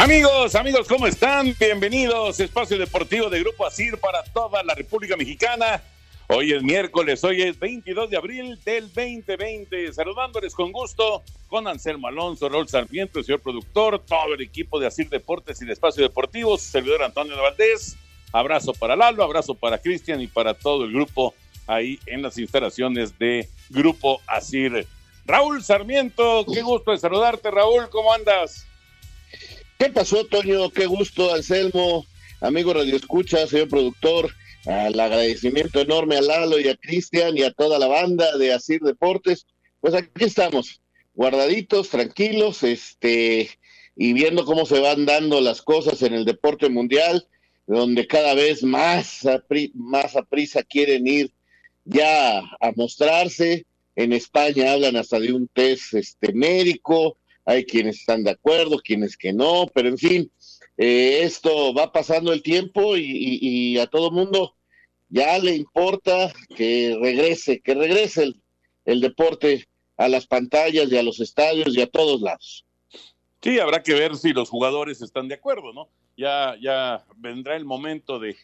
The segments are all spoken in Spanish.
Amigos, amigos, ¿cómo están? Bienvenidos, Espacio Deportivo de Grupo Asir para toda la República Mexicana. Hoy es miércoles, hoy es 22 de abril del 2020. Saludándoles con gusto con Anselmo Alonso, Raúl Sarmiento, el señor productor, todo el equipo de Asir Deportes y de Espacio Deportivo, su servidor Antonio de Valdés. Abrazo para Lalo, abrazo para Cristian y para todo el grupo ahí en las instalaciones de Grupo Asir. Raúl Sarmiento, qué gusto de saludarte, Raúl, ¿cómo andas? ¿Qué pasó, Toño? Qué gusto, Anselmo, amigo Radio Escucha, señor productor. Al agradecimiento enorme a Lalo y a Cristian y a toda la banda de Asir Deportes. Pues aquí estamos, guardaditos, tranquilos, este, y viendo cómo se van dando las cosas en el deporte mundial, donde cada vez más a, más prisa quieren ir ya a mostrarse. En España hablan hasta de un test este, médico, hay quienes están de acuerdo, quienes que no, pero en fin, eh, esto va pasando el tiempo y, a todo mundo ya le importa que regrese, que regrese el, deporte a las pantallas y a los estadios y a todos lados. Sí, habrá que ver si los jugadores están de acuerdo, ¿no? Ya, ya vendrá el momento de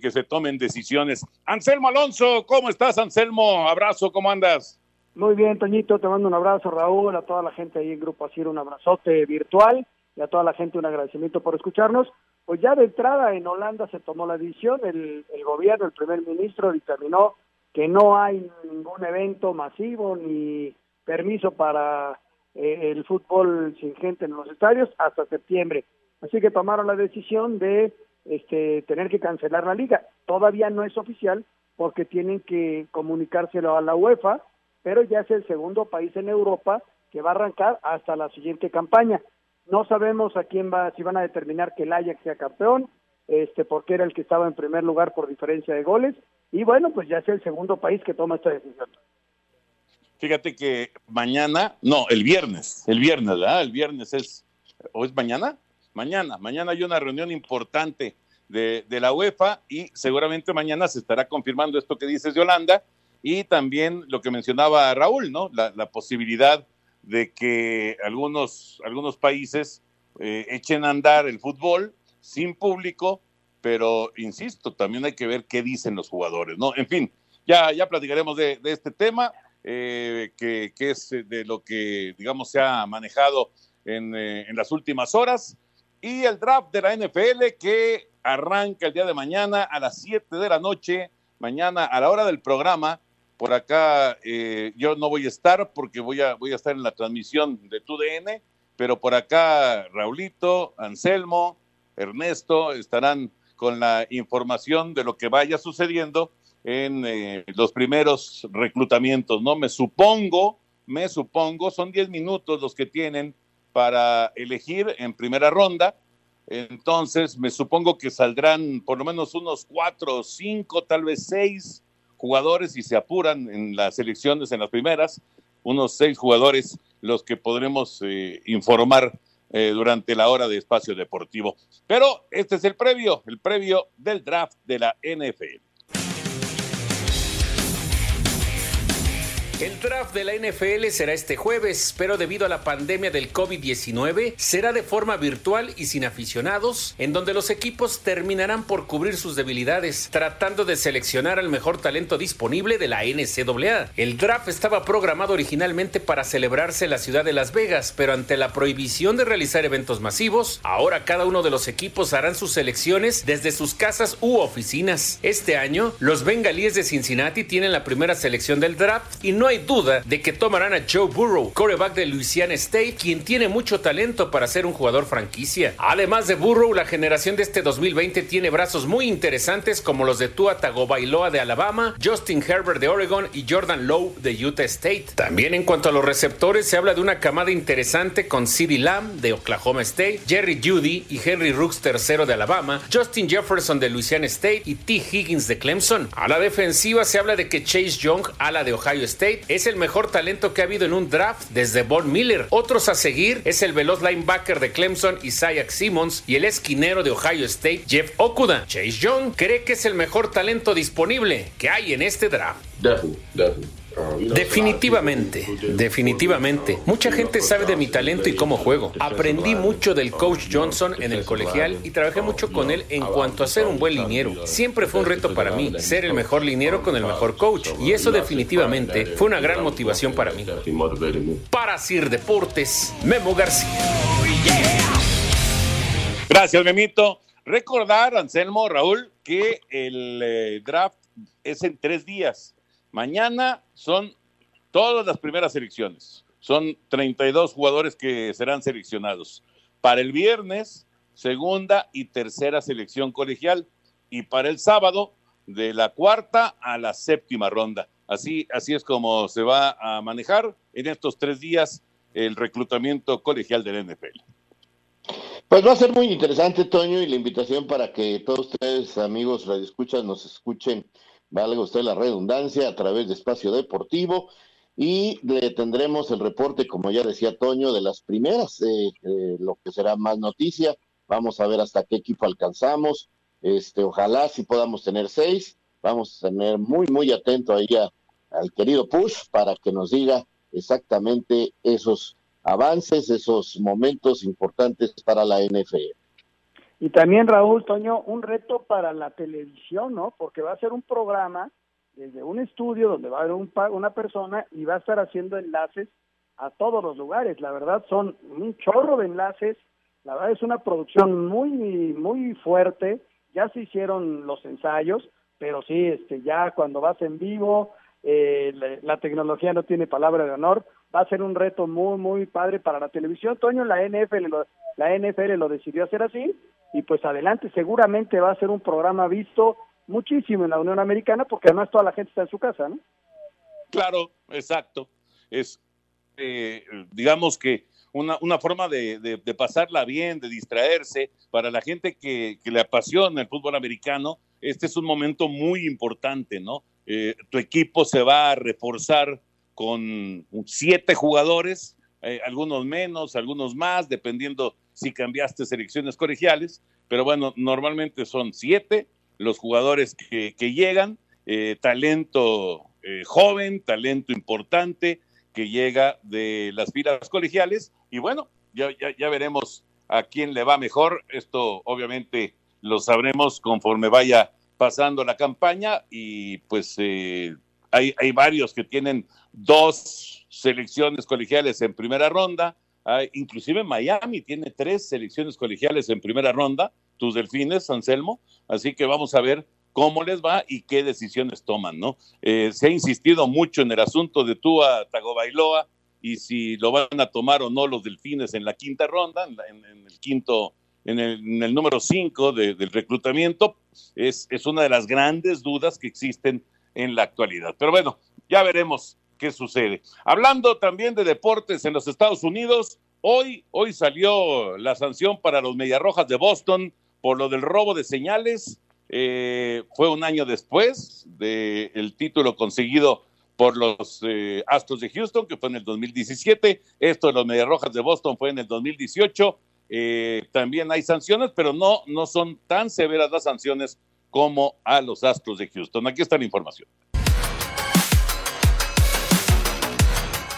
que se tomen decisiones. Anselmo Alonso, ¿cómo estás, Anselmo? Abrazo, ¿cómo andas? Muy bien, Toñito, te mando un abrazo, Raúl, a toda la gente ahí en Grupo Asir, un abrazote virtual y a toda la gente un agradecimiento por escucharnos. Pues ya de entrada en Holanda se tomó la decisión, el, el gobierno, el primer ministro determinó que no hay ningún evento masivo ni permiso para eh, el fútbol sin gente en los estadios hasta septiembre. Así que tomaron la decisión de este, tener que cancelar la liga. Todavía no es oficial porque tienen que comunicárselo a la UEFA pero ya es el segundo país en Europa que va a arrancar hasta la siguiente campaña. No sabemos a quién va, si van a determinar que el Ajax sea campeón, este, porque era el que estaba en primer lugar por diferencia de goles, y bueno, pues ya es el segundo país que toma esta decisión. Fíjate que mañana, no, el viernes, el viernes, ¿verdad? El viernes es, ¿o es mañana? Mañana, mañana hay una reunión importante de, de la UEFA y seguramente mañana se estará confirmando esto que dices de Holanda, y también lo que mencionaba Raúl, ¿no? La, la posibilidad de que algunos, algunos países eh, echen a andar el fútbol sin público, pero insisto, también hay que ver qué dicen los jugadores, ¿no? En fin, ya, ya platicaremos de, este tema, eh, que, que, es de lo que, digamos, se ha manejado en, eh, en las últimas horas, y el draft de la NFL que arranca el día de mañana a las 7 de la noche, mañana a la hora del programa, por acá eh, yo no voy a estar porque voy a, voy a estar en la transmisión de TUDN, pero por acá Raulito, Anselmo, Ernesto estarán con la información de lo que vaya sucediendo en eh, los primeros reclutamientos, ¿no? Me supongo, me supongo, son 10 minutos los que tienen para elegir en primera ronda, entonces me supongo que saldrán por lo menos unos cuatro cinco, tal vez seis jugadores y se apuran en las elecciones, en las primeras, unos seis jugadores los que podremos eh, informar eh, durante la hora de espacio deportivo. Pero este es el previo, el previo del draft de la NFL. El draft de la NFL será este jueves, pero debido a la pandemia del COVID-19 será de forma virtual y sin aficionados, en donde los equipos terminarán por cubrir sus debilidades, tratando de seleccionar al mejor talento disponible de la NCAA. El draft estaba programado originalmente para celebrarse en la ciudad de Las Vegas, pero ante la prohibición de realizar eventos masivos, ahora cada uno de los equipos harán sus selecciones desde sus casas u oficinas. Este año, los bengalíes de Cincinnati tienen la primera selección del draft y no hay duda de que tomarán a Joe Burrow, coreback de Louisiana State, quien tiene mucho talento para ser un jugador franquicia. Además de Burrow, la generación de este 2020 tiene brazos muy interesantes como los de Tua Tagovailoa de Alabama, Justin Herbert de Oregon y Jordan Lowe de Utah State. También en cuanto a los receptores, se habla de una camada interesante con CeeDee Lamb de Oklahoma State, Jerry Judy y Henry Rooks III de Alabama, Justin Jefferson de Louisiana State y T. Higgins de Clemson. A la defensiva se habla de que Chase Young, ala de Ohio State, es el mejor talento que ha habido en un draft desde Von Miller. Otros a seguir es el veloz linebacker de Clemson, Isaiah Simmons, y el esquinero de Ohio State, Jeff Okuda. Chase Young cree que es el mejor talento disponible que hay en este draft. Definitivamente, definitivamente. Mucha gente sabe de mi talento y cómo juego. Aprendí mucho del coach Johnson en el colegial y trabajé mucho con él en cuanto a ser un buen liniero. Siempre fue un reto para mí, ser el mejor liniero con el mejor coach. Y eso definitivamente fue una gran motivación para mí. Para Sir Deportes, Memo García. Gracias, Memito. Recordar, Anselmo, Raúl, que el eh, draft es en tres días. Mañana son todas las primeras selecciones. Son 32 jugadores que serán seleccionados. Para el viernes, segunda y tercera selección colegial. Y para el sábado, de la cuarta a la séptima ronda. Así, así es como se va a manejar en estos tres días el reclutamiento colegial del NFL. Pues va a ser muy interesante, Toño, y la invitación para que todos ustedes, amigos radioescuchas, nos escuchen, valga usted la redundancia, a través de Espacio Deportivo. Y le tendremos el reporte, como ya decía Toño, de las primeras, eh, eh, lo que será más noticia. Vamos a ver hasta qué equipo alcanzamos. Este, ojalá si podamos tener seis. Vamos a tener muy, muy atento ahí a, al querido Push para que nos diga exactamente esos avances, esos momentos importantes para la NFL. Y también, Raúl Toño, un reto para la televisión, ¿no? Porque va a ser un programa desde un estudio donde va a haber un, una persona y va a estar haciendo enlaces a todos los lugares. La verdad, son un chorro de enlaces. La verdad es una producción muy, muy fuerte. Ya se hicieron los ensayos, pero sí, este, ya cuando vas en vivo, eh, la, la, tecnología no tiene palabra de honor, va a ser un reto muy, muy padre para la televisión. Toño, la NFL, lo, la NFL lo decidió hacer así y pues adelante, seguramente va a ser un programa visto muchísimo en la Unión Americana porque además toda la gente está en su casa, ¿no? Claro, exacto. Es, eh, digamos que una, una forma de, pasarla bien, de distraerse. Para la gente que, que, le apasiona el fútbol americano, este es un momento muy importante, ¿no? Eh, tu equipo se va a reforzar con siete jugadores, eh, algunos menos, algunos más, dependiendo si cambiaste selecciones colegiales, pero bueno, normalmente son siete los jugadores que, que llegan, eh, talento eh, joven, talento importante que llega de las filas colegiales. Y bueno, ya, ya, veremos a quién le va mejor. Esto obviamente lo sabremos conforme vaya pasando la campaña. Y pues eh, hay, hay, varios que tienen dos selecciones colegiales en primera ronda, hay, inclusive Miami tiene tres selecciones colegiales en primera ronda, tus delfines, Anselmo, así que vamos a ver cómo les va y qué decisiones toman, ¿no? Eh, se ha insistido mucho en el asunto de Tua Tagovailoa y si lo van a tomar o no los delfines en la quinta ronda, en, el quinto en el, número 5 de, del reclutamiento, es, es, una de las grandes dudas que existen en la actualidad. Pero bueno, ya veremos qué sucede. Hablando también de deportes en los Estados Unidos, hoy, hoy salió la sanción para los Mediarrojas de Boston por lo del robo de señales. Eh, fue un año después del título conseguido por los eh, Astros de Houston, que fue en el 2017. Esto de los Medias Rojas de Boston fue en el 2018. Eh, también hay sanciones, pero no, no son tan severas las sanciones como a los Astros de Houston. Aquí está la información.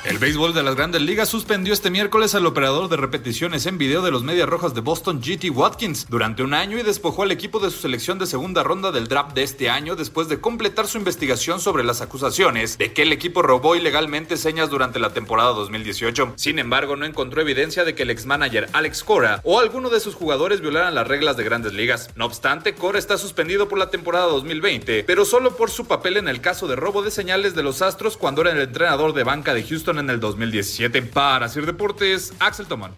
El béisbol de las grandes ligas suspendió este miércoles al operador de repeticiones en video de los Medias Rojas de Boston, GT Watkins, durante un año y despojó al equipo de su selección de segunda ronda del draft de este año después de completar su investigación sobre las acusaciones de que el equipo robó ilegalmente señas durante la temporada 2018. Sin embargo, no encontró evidencia de que el ex-manager Alex Cora o alguno de sus jugadores violaran las reglas de grandes ligas. No obstante, Cora está suspendido por la temporada 2020, pero solo por su papel en el caso de robo de señales de los Astros cuando era el entrenador de banca de Houston en el 2017. Para Sir Deportes, Axel Tomán.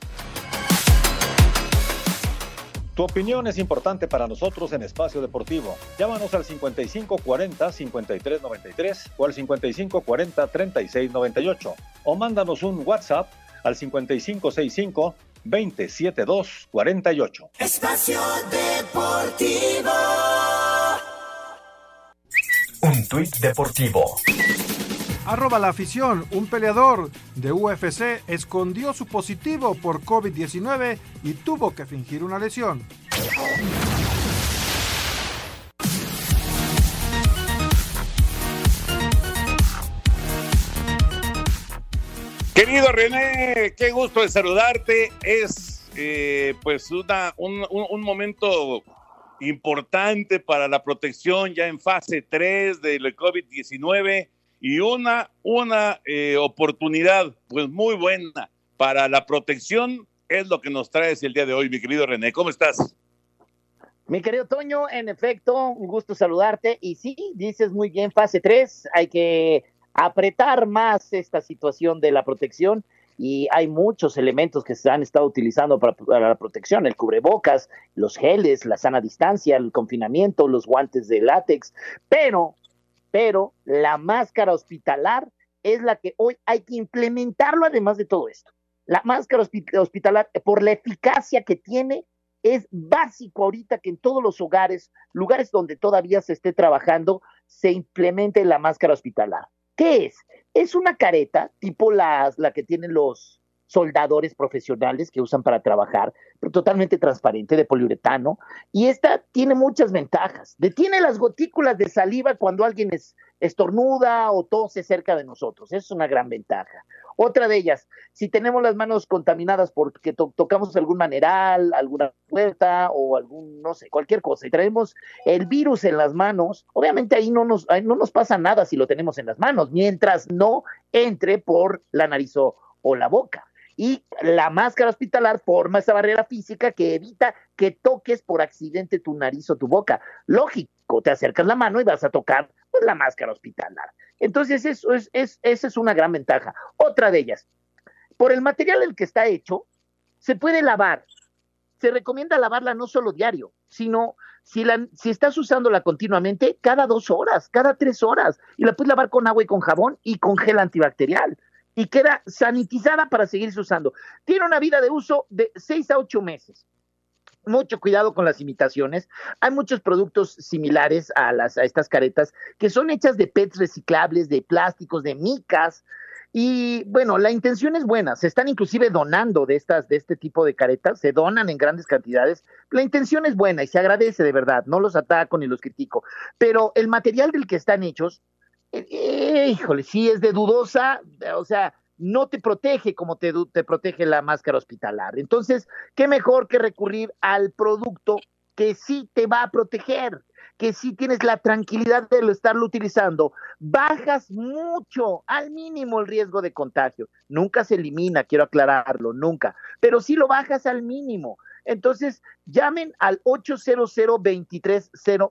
Tu opinión es importante para nosotros en Espacio Deportivo. Llámanos al 5540-5393 o al 5540-3698 o mándanos un WhatsApp al 5565-27248. Espacio Deportivo. Un tuit deportivo. Arroba la afición, un peleador de UFC escondió su positivo por COVID-19 y tuvo que fingir una lesión. Querido René, qué gusto de saludarte. Es eh, pues una, un, un, momento importante para la protección ya en fase 3 del COVID-19 y una, una eh, oportunidad pues muy buena para la protección es lo que nos traes el día de hoy, mi querido René. ¿Cómo estás? Mi querido Toño, en efecto, un gusto saludarte. Y sí, dices muy bien, fase 3, hay que apretar más esta situación de la protección y hay muchos elementos que se han estado utilizando para, para, la protección, el cubrebocas, los geles, la sana distancia, el confinamiento, los guantes de látex, pero, pero la máscara hospitalar es la que hoy hay que implementarlo además de todo esto. La máscara hospitalar, por la eficacia que tiene, es básico ahorita que en todos los hogares, lugares donde todavía se esté trabajando, se implemente la máscara hospitalar. ¿Qué es? Es una careta tipo las, la que tienen los soldadores profesionales que usan para trabajar, totalmente transparente de poliuretano. Y esta tiene muchas ventajas. Detiene las gotículas de saliva cuando alguien es, estornuda o tose cerca de nosotros. Es una gran ventaja. Otra de ellas, si tenemos las manos contaminadas porque to tocamos algún maneral, alguna puerta o algún, no sé, cualquier cosa, y traemos el virus en las manos, obviamente ahí no nos, ahí no nos pasa nada si lo tenemos en las manos, mientras no entre por la nariz o la boca. Y la máscara hospitalar forma esa barrera física que evita que toques por accidente tu nariz o tu boca. Lógico, te acercas la mano y vas a tocar pues, la máscara hospitalar. Entonces, eso es, es, esa es una gran ventaja. Otra de ellas, por el material en el que está hecho, se puede lavar. Se recomienda lavarla no solo diario, sino si, si estás usándola continuamente, cada dos horas, cada tres horas. Y la puedes lavar con agua y con jabón y con gel antibacterial y queda sanitizada para seguirse usando. Tiene una vida de uso de 6 a 8 meses. Mucho cuidado con las imitaciones. Hay muchos productos similares a, las, a estas caretas que son hechas de PETs reciclables, de plásticos, de micas. Y bueno, la intención es buena. Se están inclusive donando de estas, de este tipo de caretas, se donan en grandes cantidades. La intención es buena y se agradece de verdad. No los ataco ni los critico. Pero el material del que están hechos eh, híjole, sí es de dudosa, o sea, no te protege como te, te, protege la máscara hospitalar. Entonces, ¿qué mejor que recurrir al producto que sí te va a proteger? que sí tienes la tranquilidad de estarlo utilizando, bajas mucho, al mínimo el riesgo de contagio. Nunca se elimina, quiero aclararlo, nunca, pero sí lo bajas al mínimo. Entonces, llamen al 800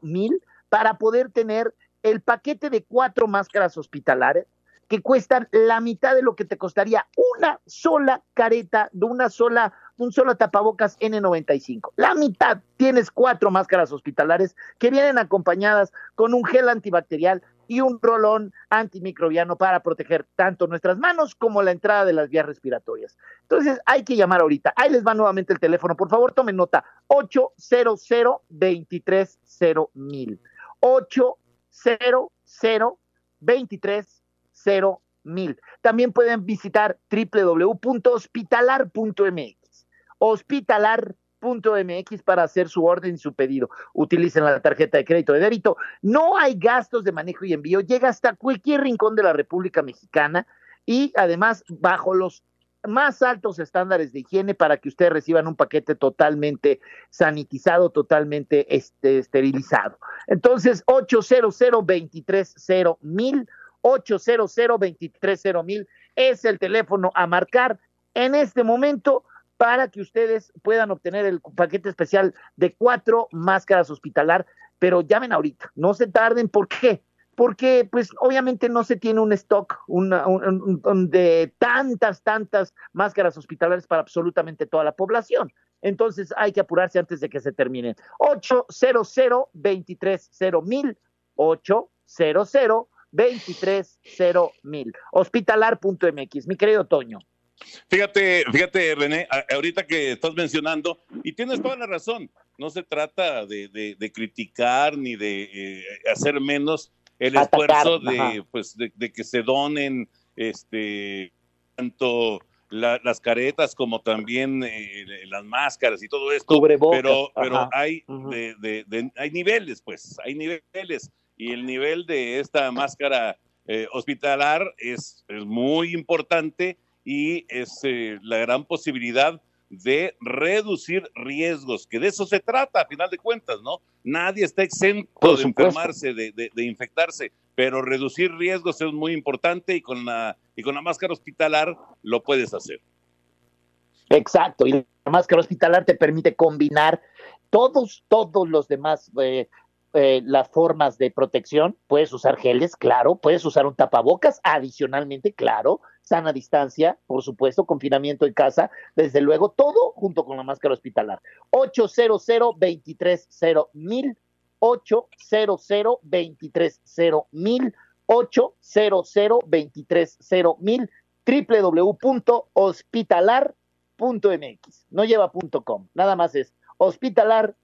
mil para poder tener el paquete de cuatro máscaras hospitalares que cuestan la mitad de lo que te costaría una sola careta de una sola, un solo tapabocas N95. La mitad tienes cuatro máscaras hospitalares que vienen acompañadas con un gel antibacterial y un rolón antimicrobiano para proteger tanto nuestras manos como la entrada de las vías respiratorias. Entonces hay que llamar ahorita. Ahí les va nuevamente el teléfono. Por favor, tomen nota. 800 230 mil. 8 0 0 23 mil. También pueden visitar www.hospitalar.mx. Hospitalar.mx para hacer su orden y su pedido. Utilicen la tarjeta de crédito de débito. No hay gastos de manejo y envío. Llega hasta cualquier rincón de la República Mexicana y además bajo los más altos estándares de higiene para que ustedes reciban un paquete totalmente sanitizado, totalmente este, esterilizado. Entonces, 800 230 mil 800 230 mil es el teléfono a marcar en este momento para que ustedes puedan obtener el paquete especial de cuatro máscaras hospitalar, pero llamen ahorita, no se tarden, ¿por qué? Porque pues obviamente no se tiene un stock de tantas, tantas máscaras hospitalarias para absolutamente toda la población. Entonces hay que apurarse antes de que se terminen. 800 230 mil 800 230 mil hospitalar.mx. Mi querido Toño. Fíjate, fíjate, René, ahorita que estás mencionando, y tienes toda la razón, no se trata de, criticar ni de eh, hacer menos el esfuerzo de, pues, de, que se donen este, tanto las caretas como también eh, las máscaras y todo esto. pero pero hay, de, hay niveles, pues, hay niveles. Y el nivel de esta máscara eh, hospitalar es, es, muy importante y es eh, la gran posibilidad de reducir riesgos, que de eso se trata a final de cuentas, ¿no? Nadie está exento de enfermarse, de, infectarse, pero reducir riesgos es muy importante y con la, y con la máscara hospitalar lo puedes hacer. Exacto, y la máscara hospitalar te permite combinar todos, todos los demás eh, eh, las formas de protección, puedes usar geles, claro, puedes usar un tapabocas, adicionalmente, claro, sana distancia, por supuesto, confinamiento en casa, desde luego, todo junto con la máscara hospitalar. 800 230 mil 800 230 mil 800 230 mil www.hospitalar.mx. No lleva punto .com, nada más es hospitalar.mx.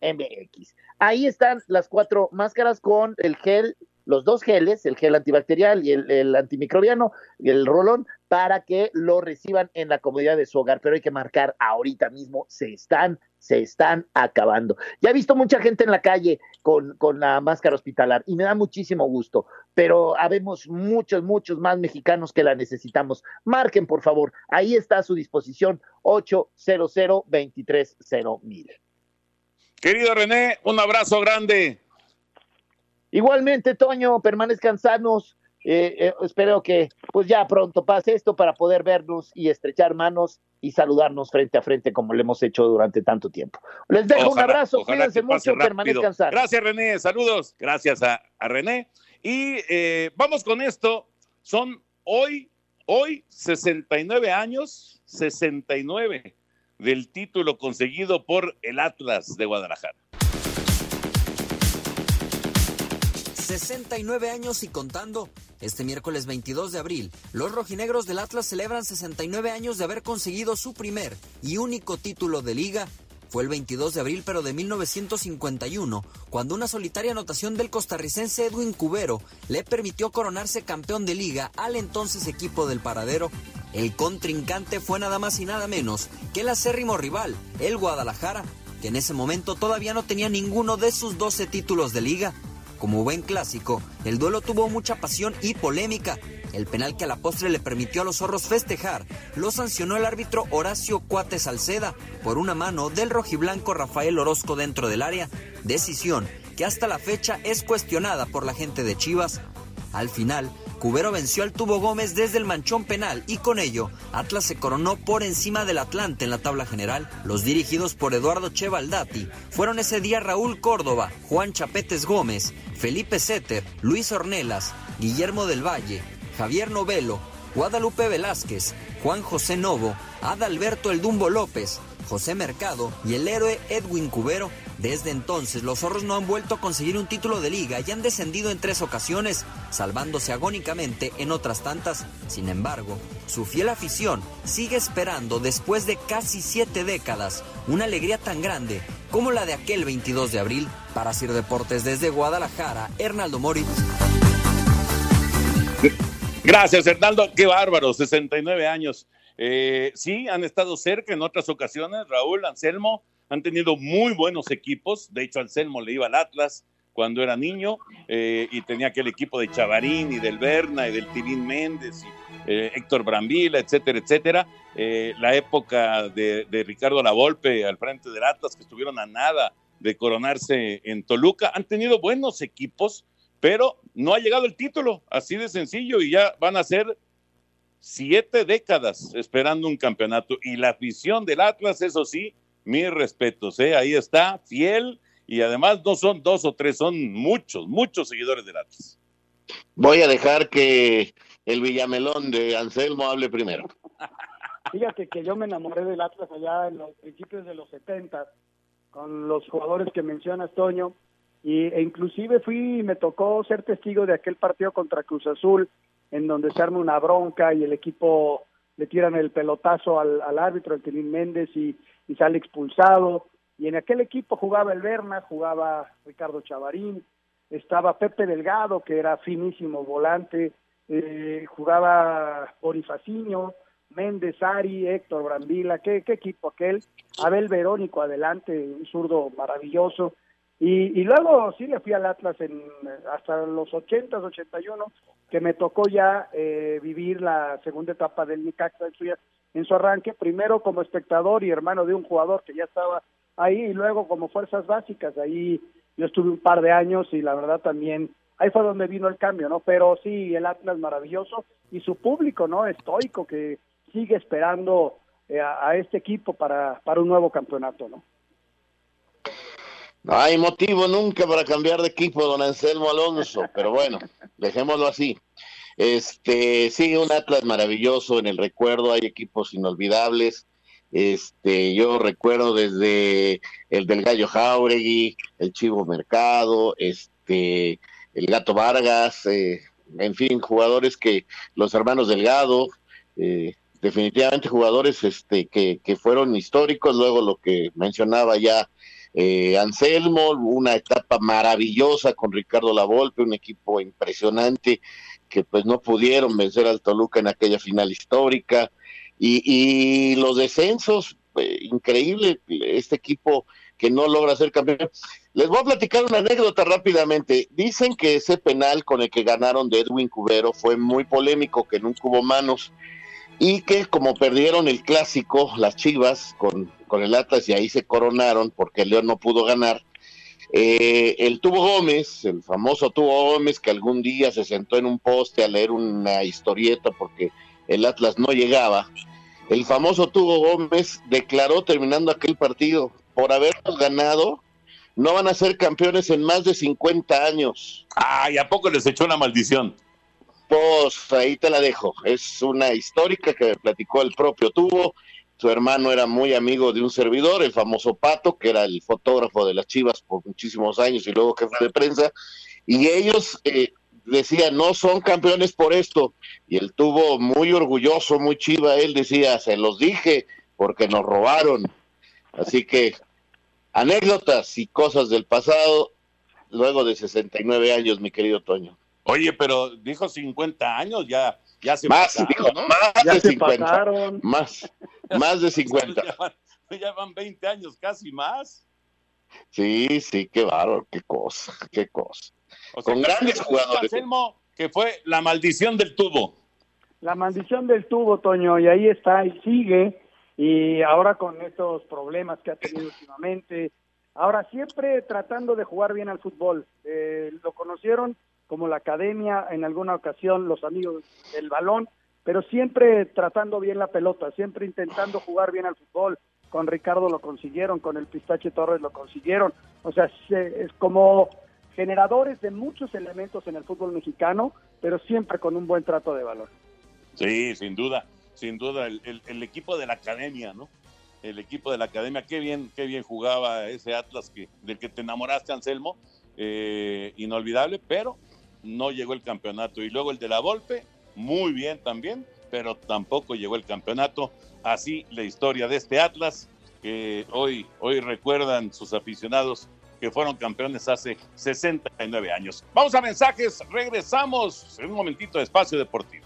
MX. Ahí están las cuatro máscaras con el gel, los dos geles, el gel antibacterial y el, antimicrobiano, el rolón, para que lo reciban en la comodidad de su hogar. Pero hay que marcar ahorita mismo, se están, se están acabando. Ya he visto mucha gente en la calle con, con la máscara hospitalar y me da muchísimo gusto, pero habemos muchos, muchos más mexicanos que la necesitamos. Marquen, por favor, ahí está a su disposición 800 230 mil. Querido René, un abrazo grande. Igualmente, Toño, permanezcan sanos. Eh, eh, espero que pues ya pronto pase esto para poder vernos y estrechar manos y saludarnos frente a frente como lo hemos hecho durante tanto tiempo. Les dejo un abrazo, cuídense mucho, permanezcan sanos. Gracias, René, saludos. Gracias a, René. Y eh, vamos con esto. Son hoy, hoy 69 años, 69 del título conseguido por el Atlas de Guadalajara. 69 años y contando. Este miércoles 22 de abril, los rojinegros del Atlas celebran 69 años de haber conseguido su primer y único título de liga. Fue el 22 de abril, pero de 1951, cuando una solitaria anotación del costarricense Edwin Cubero le permitió coronarse campeón de liga al entonces equipo del paradero. El contrincante fue nada más y nada menos que el acérrimo rival, el Guadalajara, que en ese momento todavía no tenía ninguno de sus 12 títulos de liga. Como buen clásico, el duelo tuvo mucha pasión y polémica. El penal que a la postre le permitió a los zorros festejar lo sancionó el árbitro Horacio Cuate Salceda por una mano del rojiblanco Rafael Orozco dentro del área, decisión que hasta la fecha es cuestionada por la gente de Chivas. Al final, Cubero venció al Tubo Gómez desde el manchón penal y con ello Atlas se coronó por encima del Atlante en la tabla general. Los dirigidos por Eduardo Chevaldati fueron ese día Raúl Córdoba, Juan Chapetes Gómez, Felipe Setter, Luis Ornelas, Guillermo del Valle, Javier Novelo, Guadalupe Velázquez, Juan José Novo, Adalberto El Dumbo López, José Mercado y el héroe Edwin Cubero. Desde entonces, los zorros no han vuelto a conseguir un título de liga y han descendido en tres ocasiones, salvándose agónicamente en otras tantas. Sin embargo, su fiel afición sigue esperando, después de casi siete décadas, una alegría tan grande como la de aquel 22 de abril. Para Sir Deportes desde Guadalajara, Hernaldo Moritz. Gracias, Hernando. Qué bárbaro, 69 años. Eh, sí, han estado cerca en otras ocasiones. Raúl, Anselmo, han tenido muy buenos equipos. De hecho, Anselmo le iba al Atlas cuando era niño eh, y tenía aquel equipo de Chavarín y del Berna y del Tilín Méndez y eh, Héctor Brambila, etcétera, etcétera. Eh, la época de, de Ricardo Lavolpe al frente del Atlas, que estuvieron a nada de coronarse en Toluca. Han tenido buenos equipos, pero no ha llegado el título, así de sencillo, y ya van a ser siete décadas esperando un campeonato. Y la afición del Atlas, eso sí, mis respetos, ¿eh? ahí está, fiel, y además no son dos o tres, son muchos, muchos seguidores del Atlas. Voy a dejar que el Villamelón de Anselmo hable primero. Fíjate que yo me enamoré del Atlas allá en los principios de los 70 con los jugadores que mencionas, Toño, y, e inclusive fui, me tocó ser testigo de aquel partido contra Cruz Azul, en donde se arma una bronca y el equipo le tiran el pelotazo al, al árbitro, el Tilín Méndez, y, y sale expulsado. Y en aquel equipo jugaba el Berna, jugaba Ricardo Chavarín, estaba Pepe Delgado, que era finísimo volante, eh, jugaba Bonifacinho, Méndez, Ari, Héctor Brambila, ¿qué, qué equipo aquel, Abel Verónico adelante, un zurdo maravilloso, y, y luego sí le fui al Atlas en, hasta los 80, 81, que me tocó ya eh, vivir la segunda etapa del Nicaxa en su, arranque, primero como espectador y hermano de un jugador que ya estaba ahí, y luego como fuerzas básicas, ahí yo estuve un par de años y la verdad también ahí fue donde vino el cambio, ¿no? Pero sí, el Atlas maravilloso y su público, ¿no? Estoico que sigue esperando eh, a, a, este equipo para, para un nuevo campeonato, ¿no? No hay motivo nunca para cambiar de equipo, don Anselmo Alonso, pero bueno, dejémoslo así. Este, sí, un Atlas maravilloso en el recuerdo, hay equipos inolvidables. Este, yo recuerdo desde el del Gallo Jauregui, el Chivo Mercado, este, el Gato Vargas, eh, en fin, jugadores que los hermanos Delgado, eh, definitivamente jugadores este, que, que, fueron históricos, luego lo que mencionaba ya eh, Anselmo, una etapa maravillosa con Ricardo Lavolpe, un equipo impresionante que pues no pudieron vencer al Toluca en aquella final histórica, y, los descensos, eh, increíble, este equipo que no logra ser campeón. Les voy a platicar una anécdota rápidamente. Dicen que ese penal con el que ganaron de Edwin Cubero fue muy polémico, que nunca hubo manos, y que como perdieron el clásico, las Chivas, con, con el Atlas, y ahí se coronaron porque el León no pudo ganar, eh, el Tubo Gómez, el famoso Tubo Gómez, que algún día se sentó en un poste a leer una historieta porque el Atlas no llegaba, el famoso Tubo Gómez declaró terminando aquel partido, por habernos ganado, no van a ser campeones en más de 50 años. Ay, ¿a poco les echó una maldición? Pues ahí te la dejo. Es una histórica que me platicó el propio Tubo. Su hermano era muy amigo de un servidor, el famoso Pato, que era el fotógrafo de las Chivas por muchísimos años y luego jefe de prensa. Y ellos eh, decían, no son campeones por esto. Y él tuvo muy orgulloso, muy chiva. Él decía, se los dije porque nos robaron. Así que anécdotas y cosas del pasado luego de 69 años, mi querido Toño. Oye, pero dijo 50 años, ya, ya se más, pasaron, dijo, ¿no? más Ya de se 50. pasaron. Más, más de 50. Ya van, ya van 20 años, casi más. Sí, sí, qué bárbaro, qué cosa, qué cosa. O sea, Con grandes jugadores. Anselmo, que fue la maldición del tubo. La maldición del tubo, Toño, y ahí está y sigue, y ahora con estos problemas que ha tenido últimamente, ahora siempre tratando de jugar bien al fútbol. Eh, lo conocieron como la academia, en alguna ocasión los amigos del balón, pero siempre tratando bien la pelota, siempre intentando jugar bien al fútbol. Con Ricardo lo consiguieron, con el Pistache Torres lo consiguieron. O sea, se- es como generadores de muchos elementos en el fútbol mexicano, pero siempre con un buen trato de valor. Sí, sin duda, sin duda, el, el- el equipo de la academia, ¿no? El equipo de la academia, qué bien, qué bien jugaba ese Atlas que, del que te enamoraste, Anselmo, eh, inolvidable, pero no llegó el campeonato. Y luego el de la Volpe, muy bien también, pero tampoco llegó el campeonato. Así la historia de este Atlas, que hoy, hoy recuerdan sus aficionados que fueron campeones hace 69 años. Vamos a mensajes, regresamos en un momentito de espacio deportivo.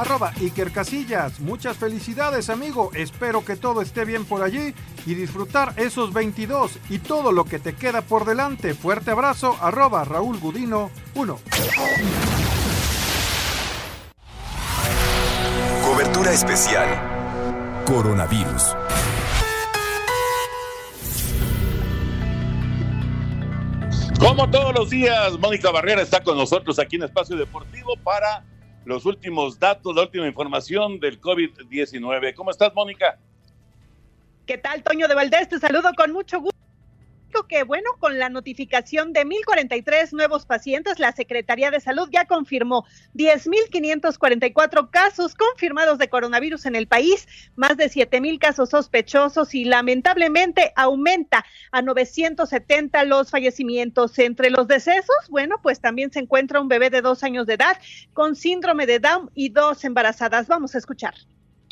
Arroba Iker Casillas. Muchas felicidades, amigo. Espero que todo esté bien por allí y disfrutar esos 22 y todo lo que te queda por delante. Fuerte abrazo. Arroba Raúl Gudino 1. Cobertura especial. Coronavirus. Como todos los días, Mónica Barrera está con nosotros aquí en Espacio Deportivo para los últimos datos, la última información del COVID-19. ¿Cómo estás, Mónica? ¿Qué tal, Toño de Valdés? Te saludo con mucho gusto que, bueno, con la notificación de 1.043 nuevos pacientes, la Secretaría de Salud ya confirmó 10.544 casos confirmados de coronavirus en el país, más de 7.000 casos sospechosos y lamentablemente aumenta a 970 los fallecimientos. Entre los decesos, bueno, pues también se encuentra un bebé de dos años de edad con síndrome de Down y dos embarazadas. Vamos a escuchar.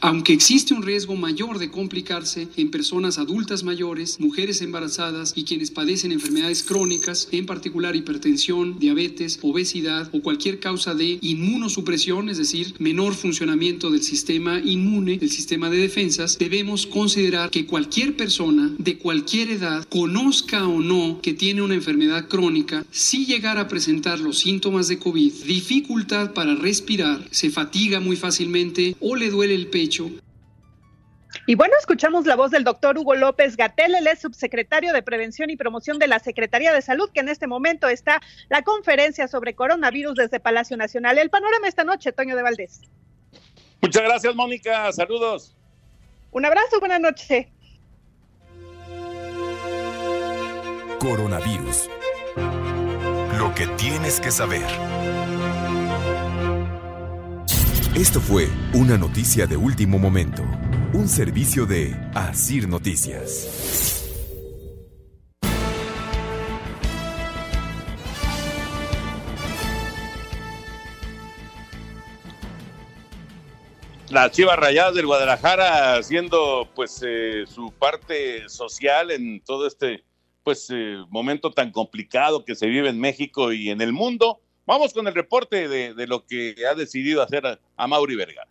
Aunque existe un riesgo mayor de complicarse en personas adultas mayores, mujeres embarazadas y quienes padecen enfermedades crónicas, en particular hipertensión, diabetes, obesidad o cualquier causa de inmunosupresión, es decir, menor funcionamiento del sistema inmune, del sistema de defensas, debemos considerar que cualquier persona de cualquier edad, conozca o no que tiene una enfermedad crónica, si llegara a presentar los síntomas de COVID, dificultad para respirar, se fatiga muy fácilmente o le duele el pecho, y bueno, escuchamos la voz del doctor Hugo López Gatel, él es subsecretario de Prevención y Promoción de la Secretaría de Salud, que en este momento está la conferencia sobre coronavirus desde Palacio Nacional. El panorama esta noche, Toño de Valdés. Muchas gracias, Mónica. Saludos. Un abrazo, buenas noches. Coronavirus. Lo que tienes que saber. Esto fue una noticia de último momento, un servicio de Asir Noticias. Las Chivas Rayadas del Guadalajara haciendo pues eh, su parte social en todo este pues eh, momento tan complicado que se vive en México y en el mundo. Vamos con el reporte de, de lo que ha decidido hacer a, Mauri Vergara.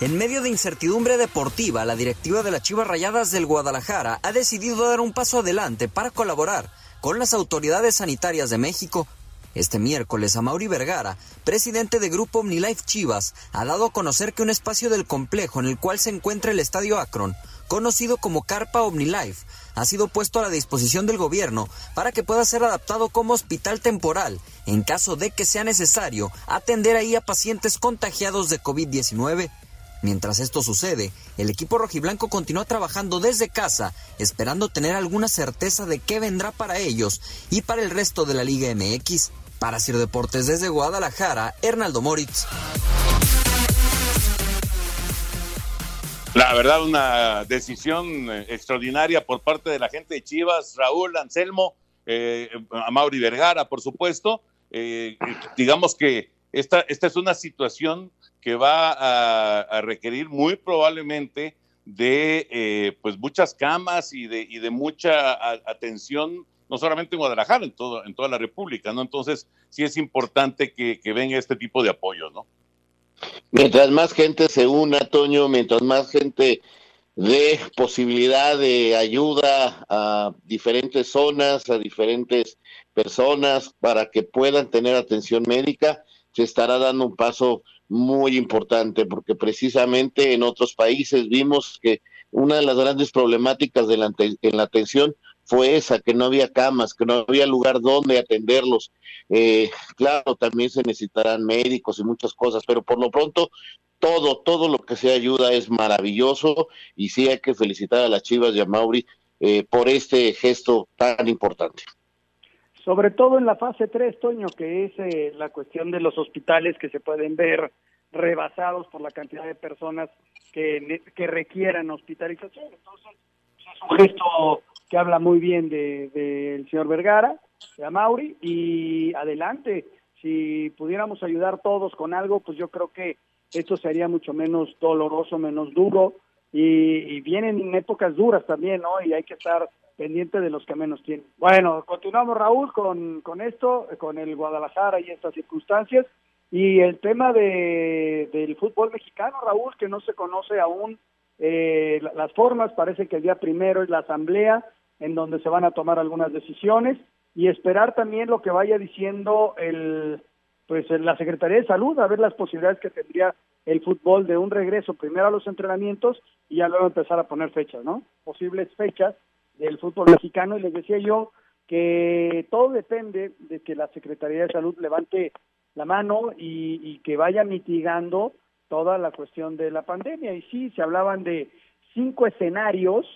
En medio de incertidumbre deportiva, la directiva de las Chivas Rayadas del Guadalajara ha decidido dar un paso adelante para colaborar con las autoridades sanitarias de México. Este miércoles, a Mauri Vergara, presidente de Grupo OmniLife Chivas, ha dado a conocer que un espacio del complejo en el cual se encuentra el Estadio Akron, conocido como Carpa OmniLife, ha sido puesto a la disposición del gobierno para que pueda ser adaptado como hospital temporal en caso de que sea necesario atender ahí a pacientes contagiados de COVID-19. Mientras esto sucede, el equipo rojiblanco continúa trabajando desde casa, esperando tener alguna certeza de qué vendrá para ellos y para el resto de la Liga MX. Para Sir Deportes desde Guadalajara, Hernaldo Moritz. La verdad, una decisión eh, extraordinaria por parte de la gente de Chivas, Raúl Anselmo, eh, Mauri Vergara, por supuesto. Eh, digamos que esta, esta es una situación que va a, requerir muy probablemente de eh, pues muchas camas y de, y de mucha atención, no solamente en Guadalajara, en, todo, en toda la República, ¿no? Entonces, sí es importante que, que venga este tipo de apoyo, ¿no? Mientras más gente se una, Toño, mientras más gente dé posibilidad de ayuda a diferentes zonas, a diferentes personas para que puedan tener atención médica, se estará dando un paso muy importante, porque precisamente en otros países vimos que una de las grandes problemáticas de la, en la atención fue esa, que no había camas, que no había lugar donde atenderlos. Eh, claro, también se necesitarán médicos y muchas cosas, pero por lo pronto todo, todo lo que sea ayuda es maravilloso y sí hay que felicitar a las Chivas y a Mauri eh, por este gesto tan importante. Sobre todo en la fase 3, Toño, que es eh, la cuestión de los hospitales que se pueden ver rebasados por la cantidad de personas que, que requieran hospitalización. Entonces, es un gesto que habla muy bien del de, señor Vergara, de Mauri, y adelante, si pudiéramos ayudar todos con algo, pues yo creo que esto sería mucho menos doloroso, menos duro, y, y vienen épocas duras también, ¿no? Y hay que estar pendiente de los que menos tienen. Bueno, continuamos Raúl con, con esto, con el Guadalajara y estas circunstancias, y el tema de, del fútbol mexicano, Raúl, que no se conoce aún eh, las formas, parece que el día primero es la asamblea en donde se van a tomar algunas decisiones y esperar también lo que vaya diciendo el pues la Secretaría de Salud a ver las posibilidades que tendría el fútbol de un regreso primero a los entrenamientos y ya luego empezar a poner fechas, ¿no? Posibles fechas del fútbol mexicano y les decía yo que todo depende de que la Secretaría de Salud levante la mano y, que vaya mitigando toda la cuestión de la pandemia. Y sí, se hablaban de cinco escenarios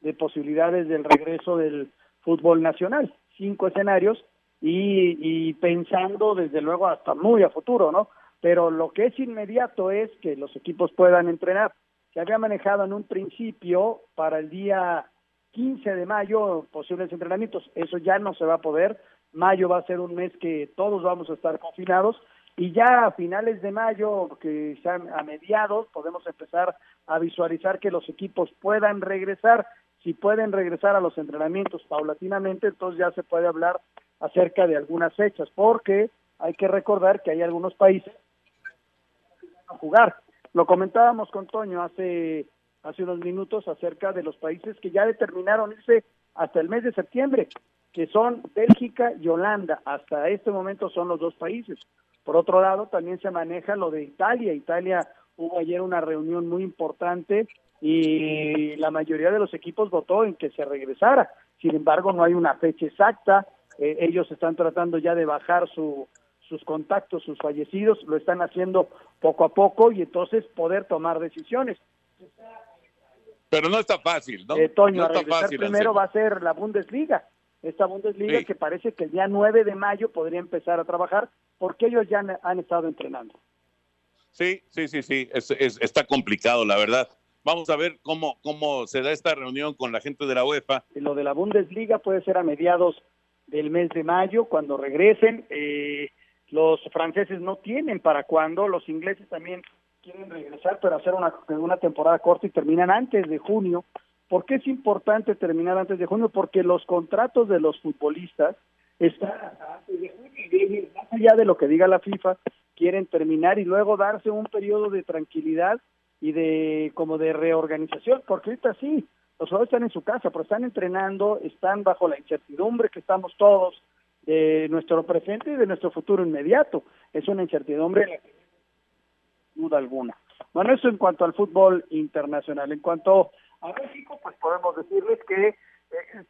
de posibilidades del regreso del fútbol nacional, cinco escenarios y, y pensando desde luego hasta muy a futuro, ¿no? Pero lo que es inmediato es que los equipos puedan entrenar. Se había manejado en un principio para el día 15 de mayo posibles entrenamientos, eso ya no se va a poder. Mayo va a ser un mes que todos vamos a estar confinados y ya a finales de mayo, que sean a mediados, podemos empezar a visualizar que los equipos puedan regresar si pueden regresar a los entrenamientos paulatinamente, entonces ya se puede hablar acerca de algunas fechas, porque hay que recordar que hay algunos países que a jugar. Lo comentábamos con Toño hace hace unos minutos acerca de los países que ya determinaron irse hasta el mes de septiembre, que son Bélgica y Holanda. Hasta este momento son los dos países. Por otro lado, también se maneja lo de Italia. Italia hubo ayer una reunión muy importante y la mayoría de los equipos votó en que se regresara. Sin embargo, no hay una fecha exacta. Eh, ellos están tratando ya de bajar su, sus contactos, sus fallecidos, lo están haciendo poco a poco y entonces poder tomar decisiones. Pero no está fácil, ¿no? Eh, Toño, no está fácil, primero va a ser la Bundesliga. Esta Bundesliga Sí. que parece que el día 9 de mayo podría empezar a trabajar porque ellos ya han, han estado entrenando. Sí, sí, sí, sí, es- es- está complicado, la verdad. Vamos a ver cómo, cómo se da esta reunión con la gente de la UEFA. Lo de la Bundesliga puede ser a mediados del mes de mayo, cuando regresen. Eh, los franceses no tienen para cuándo, los ingleses también quieren regresar, pero hacer una, una temporada corta y terminan antes de junio. ¿Por qué es importante terminar antes de junio? Porque los contratos de los futbolistas están antes de junio más allá de lo que diga la FIFA, quieren terminar y luego darse un periodo de tranquilidad y de como de reorganización, porque ahorita sí, los jugadores están en su casa, pero están entrenando, están bajo la incertidumbre que estamos todos de nuestro presente y de nuestro futuro inmediato. Es una incertidumbre en la que no hay duda alguna. Bueno, eso en cuanto al fútbol internacional. En cuanto a México, pues podemos decirles que eh,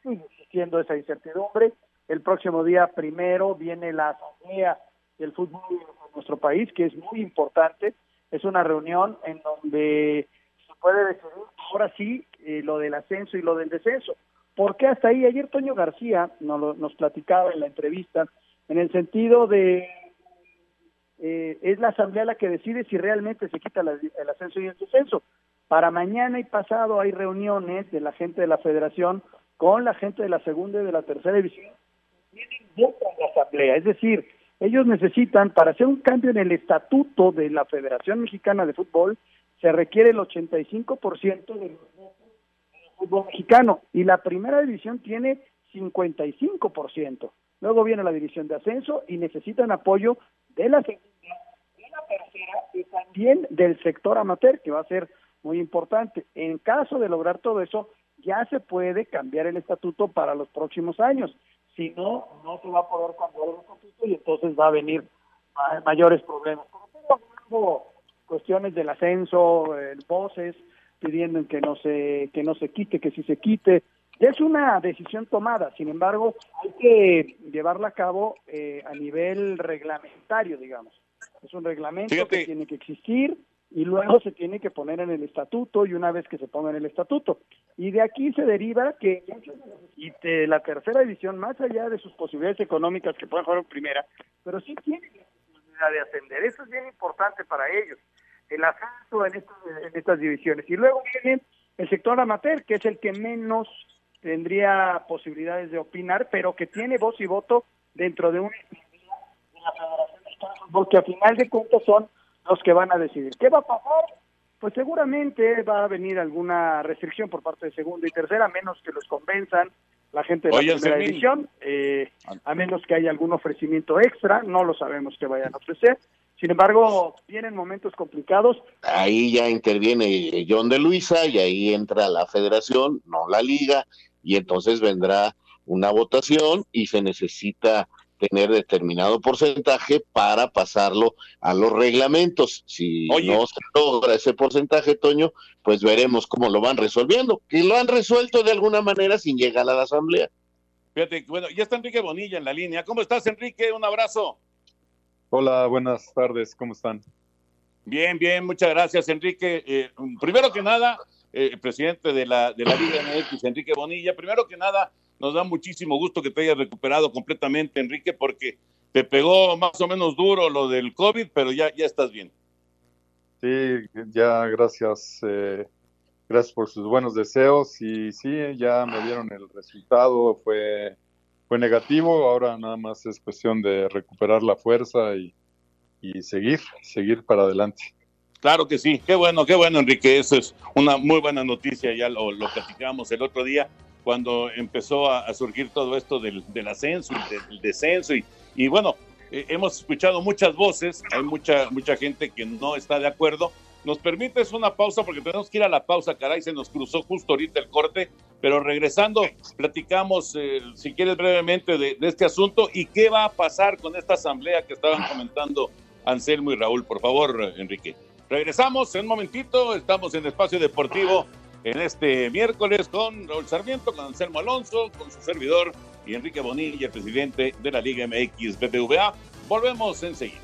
sigue existiendo esa incertidumbre. El próximo día primero viene la asamblea del fútbol en nuestro país, que es muy importante. Es una reunión en donde se puede decidir ahora sí eh, lo del ascenso y lo del descenso. ¿Por qué hasta ahí? Ayer Toño García nos, nos platicaba en la entrevista en el sentido de eh, es la asamblea la que decide si realmente se quita la- el ascenso y el descenso. Para mañana y pasado hay reuniones de la gente de la federación con la gente de la segunda y de la tercera división. En la asamblea, es decir, ellos necesitan para hacer un cambio en el estatuto de la Federación Mexicana de Fútbol se requiere el 85% de los del fútbol mexicano y la primera división tiene 55%. Luego viene la división de ascenso y necesitan apoyo de la segunda, de la tercera y también del sector amateur, que va a ser muy importante. En caso de lograr todo eso, ya se puede cambiar el estatuto para los próximos años. Si no, no se va a poder cambiar el estatuto y entonces va a venir ma- mayores problemas. Hubo cuestiones del ascenso, eh, voces pidiendo que no se que no se quite, que sí se quite. Ya es una decisión tomada, sin embargo, hay que llevarla a cabo eh, a nivel reglamentario, digamos. Es un reglamento que tiene que existir y luego se tiene que poner en el estatuto y una vez que se ponga en el estatuto. Y de aquí se deriva que y de la tercera división, más allá de sus posibilidades económicas que pueden jugar en primera, pero sí tienen la posibilidad de ascender. Eso es bien importante para ellos, el ascenso en en estas divisiones. Y luego viene el sector amateur, que es el que menos tendría posibilidades de opinar, pero que tiene voz y voto dentro de una de la Federación Mexicana de Fútbol, que a final de cuentas son los que van a decidir. ¿Qué va a pasar? Pues seguramente va a venir alguna restricción por parte de segunda y tercera, a menos que los convenzan la gente de la primera división, eh, a menos que haya algún ofrecimiento extra, no lo sabemos que vayan a ofrecer. Sin embargo, vienen momentos complicados. Ahí ya interviene John de Luisa y ahí entra la federación, no la liga, y entonces vendrá una votación y se necesita tener determinado porcentaje para pasarlo a los reglamentos. Si no se logra ese porcentaje, Toño, pues veremos cómo lo van resolviendo, que lo han resuelto de alguna manera sin llegar a la asamblea. Fíjate, bueno, ya está Enrique Bonilla en la línea. ¿Cómo estás, Enrique? Un abrazo. Hola, buenas tardes, ¿cómo están? Bien, bien, muchas gracias, Enrique. Eh, primero que nada, eh, presidente de la, de Liga MX, Enrique Bonilla. Primero que nada, nos da muchísimo gusto que te hayas recuperado completamente, Enrique, porque te pegó más o menos duro lo del COVID, pero ya, ya estás bien. Sí, ya gracias, eh, gracias por sus buenos deseos y sí, ya me dieron el resultado, fue, fue negativo, ahora nada más es cuestión de recuperar la fuerza y, y seguir, seguir para adelante. Claro que sí, qué bueno, qué bueno, Enrique. Eso es una muy buena noticia. Ya lo, lo platicamos el otro día cuando empezó a, surgir todo esto del, ascenso y del, descenso. Y, y bueno, eh, hemos escuchado muchas voces, hay mucha, mucha gente que no está de acuerdo. Nos permites una pausa porque tenemos que ir a la pausa, caray, se nos cruzó justo ahorita el corte, pero regresando, platicamos, eh, si quieres brevemente, de, de este asunto y qué va a pasar con esta asamblea que estaban comentando Anselmo y Raúl. Por favor, Enrique. Regresamos en un momentito, estamos en Espacio Deportivo en este miércoles con Raúl Sarmiento, con Anselmo Alonso, con su servidor y Enrique Bonilla, presidente de la Liga MX BBVA. Volvemos enseguida.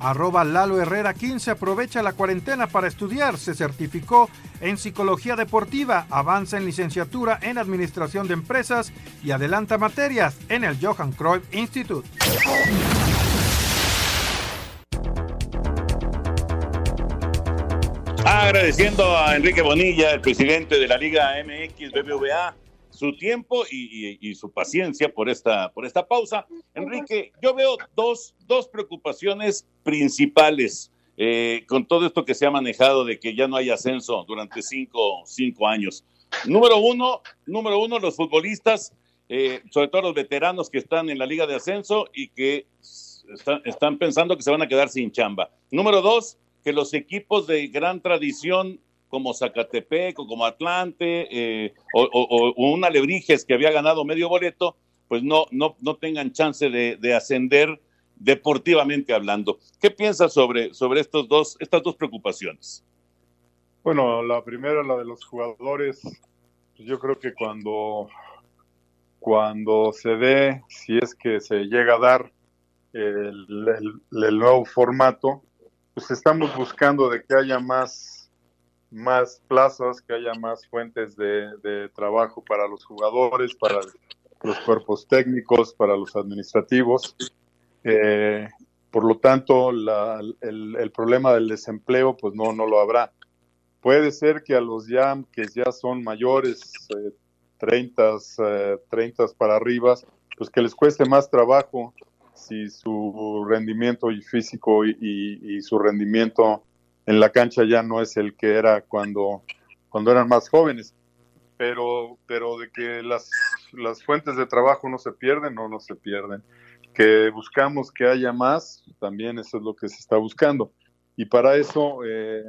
Arroba Lalo Herrera 15 aprovecha la cuarentena para estudiar. Se certificó en psicología deportiva, avanza en licenciatura en administración de empresas y adelanta materias en el Johan Cruyff Institute. Agradeciendo a Enrique Bonilla, el presidente de la Liga MX BBVA, su tiempo y, su paciencia por esta, por esta pausa. Enrique, yo veo dos, dos preocupaciones principales eh, con todo esto que se ha manejado de que ya no hay ascenso durante cinco, cinco años. Número uno, número uno, los futbolistas, eh, sobre todo los veteranos que están en la liga de ascenso y que están pensando que se van a quedar sin chamba. Número dos, que los equipos de gran tradición como Zacatepec o como Atlante eh, o, un Alebrijes que había ganado medio boleto, pues no, no, no tengan chance de, ascender deportivamente hablando. ¿Qué piensas sobre, sobre estos dos, estas dos preocupaciones? Bueno, la primera, la de los jugadores, pues yo creo que cuando, cuando se dé, si es que se llega a dar el, el nuevo formato, pues estamos buscando de que haya más más plazas, que haya más fuentes de, trabajo para los jugadores, para los cuerpos técnicos, para los administrativos. Eh, por lo tanto, el, problema del desempleo, pues no, no lo habrá. Puede ser que a los ya que ya son mayores, eh, 30, eh, para arriba, pues que les cueste más trabajo si su rendimiento físico y su rendimiento en la cancha ya no es el que era cuando, cuando eran más jóvenes. Pero, pero de que las, las fuentes de trabajo no se pierden, no, no se pierden. Que buscamos que haya más, también eso es lo que se está buscando. Y para eso, eh,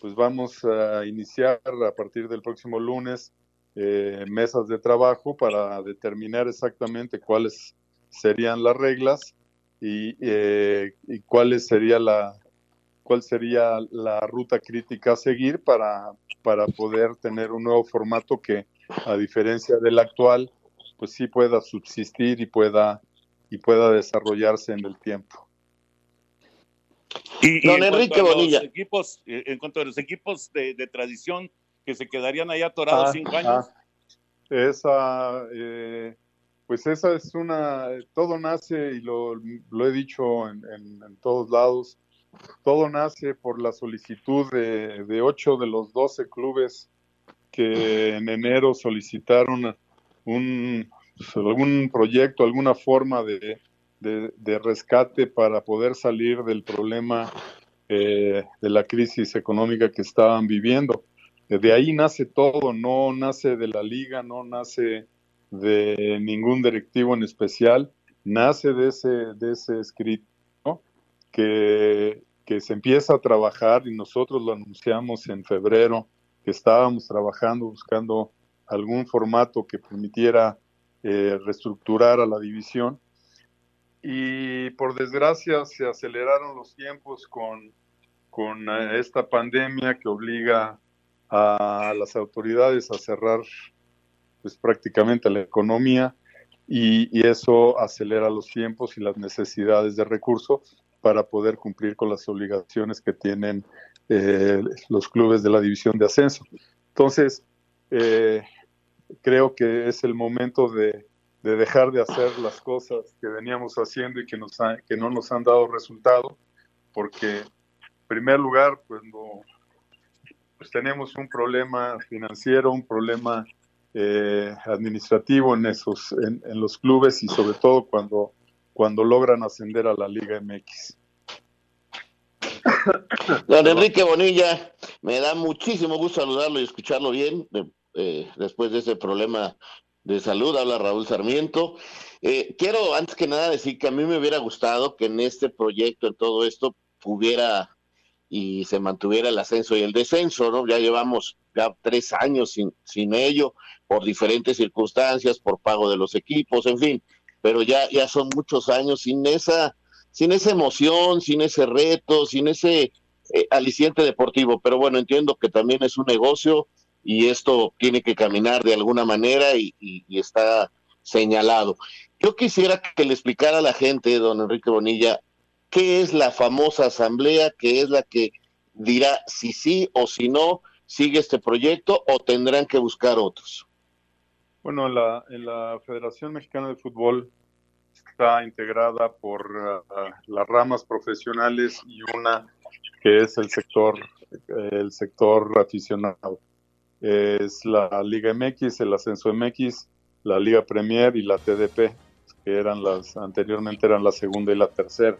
pues vamos a iniciar a partir del próximo lunes eh, mesas de trabajo para determinar exactamente cuáles serían las reglas y, eh, y cuáles sería la cuál sería la ruta crítica a seguir para, para poder tener un nuevo formato que a diferencia del actual pues sí pueda subsistir y pueda y pueda desarrollarse en el tiempo. Y, y Don en Enrique cuanto a Bonilla. Los equipos, eh, en cuanto a los equipos de, de tradición que se quedarían ahí atorados Ah, cinco años. ah. Esa, eh, pues esa es una, todo nace, y lo, lo he dicho en, en- en todos lados, todo nace por la solicitud de, de ocho de los doce clubes que en enero solicitaron un, pues, algún proyecto, alguna forma de, de- rescate para poder salir del problema eh, de la crisis económica que estaban viviendo. De ahí nace todo, no nace de la liga, no nace de ningún directivo en especial, nace de ese, de ese escrito. Que, se empieza a trabajar y nosotros lo anunciamos en febrero, que estábamos trabajando buscando algún formato que permitiera eh, reestructurar a la división. Y por desgracia se aceleraron los tiempos con, con eh, esta pandemia que obliga a las autoridades a cerrar pues prácticamente la economía y eso acelera los tiempos y las necesidades de recursos para poder cumplir con las obligaciones que tienen eh, los clubes de la división de ascenso. Entonces, eh, creo que es el momento de, de dejar de hacer las cosas que veníamos haciendo y que, nos que no nos han dado resultado, porque en primer lugar, no, pues tenemos un problema financiero, un problema eh, administrativo en esos, en los clubes y sobre todo cuando, cuando logran ascender a la Liga MX. Don Enrique Bonilla, me da muchísimo gusto saludarlo y escucharlo bien de- eh, después de ese problema de salud. Habla Raúl Sarmiento. Eh, quiero antes que nada decir que a mí me hubiera gustado que en este proyecto, en todo esto, hubiera y se mantuviera el ascenso y el descenso, ¿no? Ya llevamos ya tres años sin, sin ello, por diferentes circunstancias, por pago de los equipos, en fin, pero ya, ya son muchos años sin esa, sin esa emoción, sin ese reto, sin ese eh, aliciente deportivo. Pero bueno, entiendo que también es un negocio y esto tiene que caminar de alguna manera y, y- está señalado. Yo quisiera que le explicara a la gente, don Enrique Bonilla, qué es la famosa asamblea, que es la que dirá si sí o si no sigue este proyecto o tendrán que buscar otros. Bueno, en la, la Federación Mexicana de Fútbol está integrada por ah, las ramas profesionales y una que es el sector, el sector aficionado. Es la Liga MX, el Ascenso MX, la Liga Premier y la TDP, que eran las anteriormente eran la segunda y la tercera.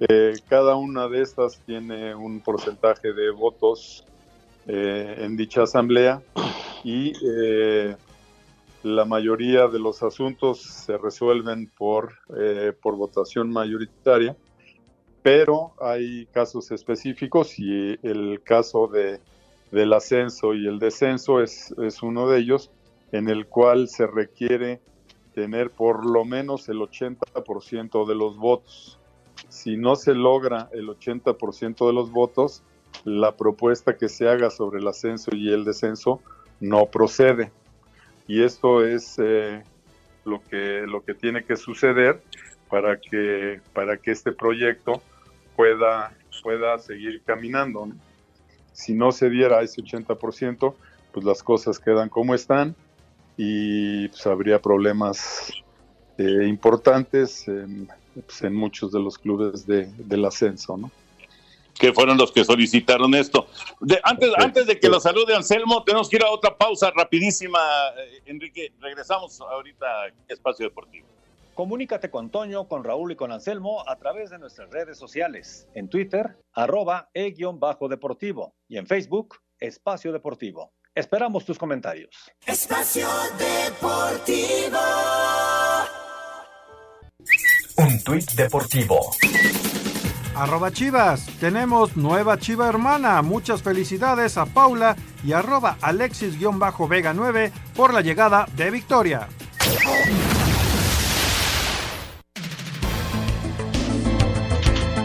Eh, cada una de estas tiene un porcentaje de votos eh, en dicha asamblea y eh, la mayoría de los asuntos se resuelven por, eh, por votación mayoritaria, pero hay casos específicos y el caso de, del ascenso y el descenso es, es uno de ellos en el cual se requiere tener por lo menos el 80% de los votos. Si no se logra el 80% de los votos, la propuesta que se haga sobre el ascenso y el descenso no procede. Y esto es eh, lo, que, lo que tiene que suceder para que, para que este proyecto pueda, pueda seguir caminando. Si no se diera ese 80%, pues las cosas quedan como están y pues, habría problemas eh, importantes en, pues, en muchos de los clubes de, del ascenso, ¿no? Que fueron los que solicitaron esto. De- antes, antes de que lo salude Anselmo, tenemos que ir a otra pausa rapidísima, eh, Enrique. Regresamos ahorita a Espacio Deportivo. Comunícate con Toño, con Raúl y con Anselmo a través de nuestras redes sociales. En Twitter, arroba e-deportivo y en Facebook, Espacio Deportivo. Esperamos tus comentarios. Espacio Deportivo. Un tuit deportivo. Arroba Chivas, tenemos nueva Chiva hermana. Muchas felicidades a Paula y arroba Alexis-Vega 9 por la llegada de Victoria.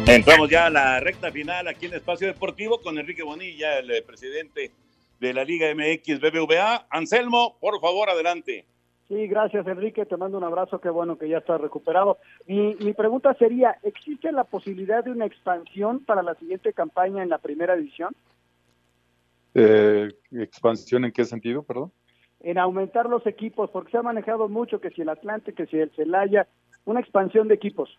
Entramos ya a la recta final aquí en Espacio Deportivo con Enrique Bonilla, el eh, presidente de la Liga MX BBVA. Anselmo, por favor, adelante. Sí, gracias Enrique, te mando un abrazo, qué bueno que ya estás recuperado. Mi, mi pregunta sería, ¿existe la posibilidad de una expansión para la siguiente campaña en la primera división? Eh, ¿Expansión en qué sentido, perdón? En aumentar los equipos, porque se ha manejado mucho que si el Atlante, que si el Celaya, una expansión de equipos.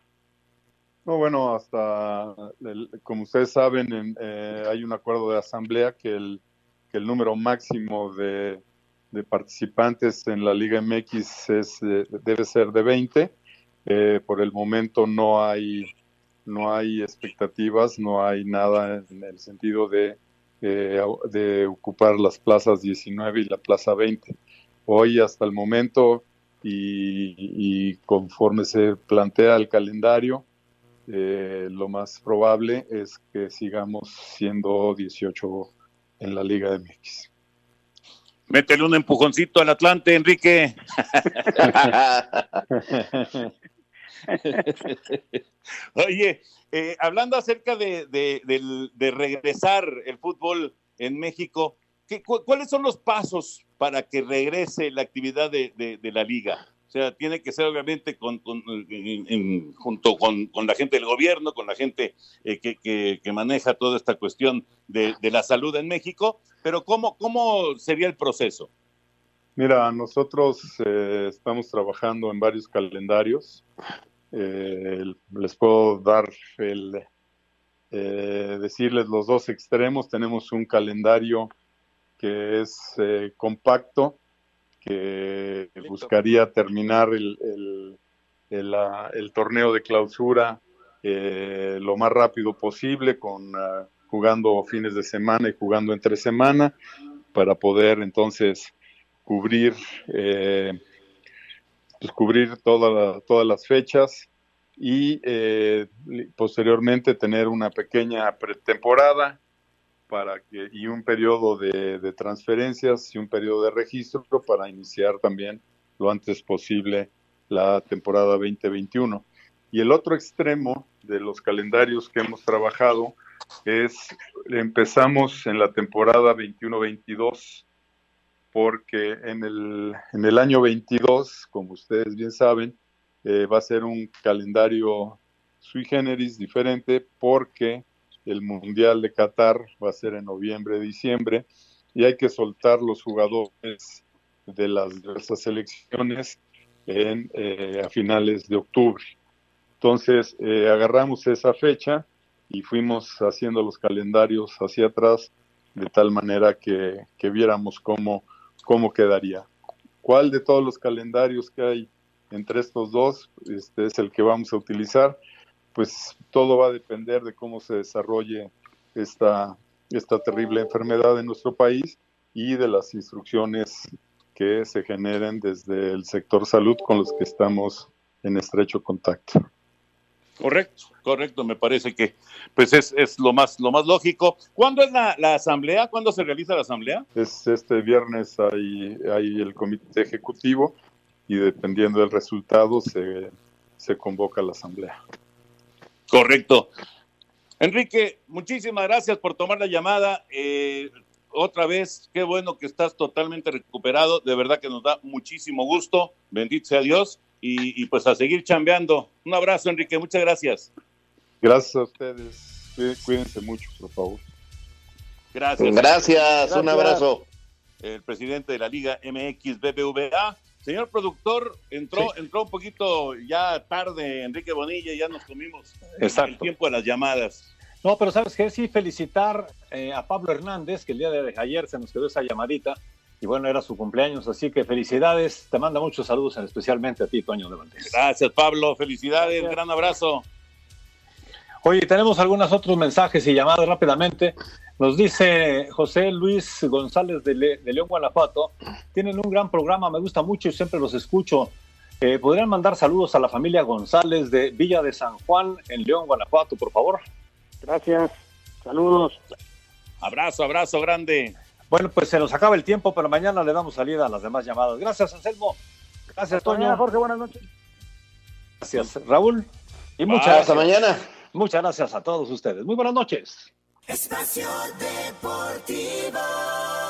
No, bueno, hasta, el- como ustedes saben, en, eh, hay un acuerdo de asamblea que el, que el número máximo de, de participantes en la Liga MX es, eh, debe ser de 20. Eh, por el momento no hay, no hay expectativas, no hay nada en el sentido de, eh, de ocupar las plazas 19 y la plaza 20. Hoy, hasta el momento, y, y conforme se plantea el calendario, lo más probable es que sigamos siendo 18 en la Liga MX. Métele un empujoncito al Atlante, Enrique. Oye, eh, hablando acerca de, regresar el fútbol en México, ¿qué- cu- ¿cuáles son los pasos para que regrese la actividad de la liga? O sea, tiene que ser obviamente con, junto con, con la gente del gobierno, con la gente eh, que, que- maneja toda esta cuestión de, de la salud en México, pero ¿cómo, cómo sería el proceso? Mira, nosotros eh, estamos trabajando en varios calendarios. Eh, les puedo dar el, decirles los dos extremos. Tenemos un calendario que es compacto, que buscaría terminar el, el- el, torneo de clausura eh, lo más rápido posible, con ah, jugando fines de semana y jugando entre semana, para poder entonces cubrir eh, pues, cubrir toda la- todas las fechas y eh, posteriormente tener una pequeña pretemporada para que y un periodo de, transferencias y un periodo de registro para iniciar también lo antes posible la temporada 2021. Y el otro extremo de los calendarios que hemos trabajado es empezamos en la temporada 21-22 porque en el, en el año 22, como ustedes bien saben, eh, va a ser un calendario sui generis diferente porque el Mundial de Qatar va a ser en noviembre, diciembre, y hay que soltar los jugadores de las diversas selecciones en, eh, a finales de octubre. Entonces, eh, agarramos esa fecha y fuimos haciendo los calendarios hacia atrás de tal manera que, que viéramos cómo, cómo quedaría. ¿Cuál de todos los calendarios que hay entre estos dos este, es el que vamos a utilizar? Pues todo va a depender de cómo se desarrolle esta, esta terrible enfermedad en nuestro país y de las instrucciones que se generen desde el sector salud con los que estamos en estrecho contacto. Correcto, correcto, me parece que pues es, es lo más lo más lógico. ¿Cuándo es la, la asamblea? ¿Cuándo se realiza la asamblea? Es este viernes hay, hay el comité ejecutivo y dependiendo del resultado se, se convoca la asamblea. Correcto. Enrique, muchísimas gracias por tomar la llamada. Eh, otra vez, qué bueno que estás totalmente recuperado. De verdad que nos da muchísimo gusto. Bendito sea Dios. Y, y pues a seguir chambeando. Un abrazo, Enrique. Muchas gracias. Gracias a ustedes. Cuí- Cuídense mucho, por favor. Gracias. Gracias, un abrazo. El presidente de la Liga MX BBVA. Señor productor, entró, entró un poquito ya tarde Enrique Bonilla, ya nos comimos Exacto. el tiempo de las llamadas. No, pero sabes que sí felicitar eh, a Pablo Hernández, que el día de ayer se nos quedó esa llamadita, y bueno, era su cumpleaños, así que felicidades. Te manda muchos saludos, en especialmente a ti, Toño de Valdés. Gracias, Pablo. Felicidades, gran abrazo. Oye, tenemos algunos otros mensajes y llamadas rápidamente. Nos dice José Luis González de, Le- de León, Guanajuato. Tienen un gran programa, me gusta mucho y siempre los escucho. Eh, ¿Podrían mandar saludos a la familia González de Villa de San Juan en León, Guanajuato, por favor? Gracias. Saludos. Abrazo, abrazo grande. Bueno, pues se nos acaba el tiempo, pero mañana le damos salida a las demás llamadas. Gracias, Anselmo. Gracias, Hasta mañana, Toño. Jorge, buenas noches. Gracias, Raúl. Y muchas Hasta gracias. mañana. Muchas gracias a todos ustedes. Muy buenas noches. Espacio Deportivo.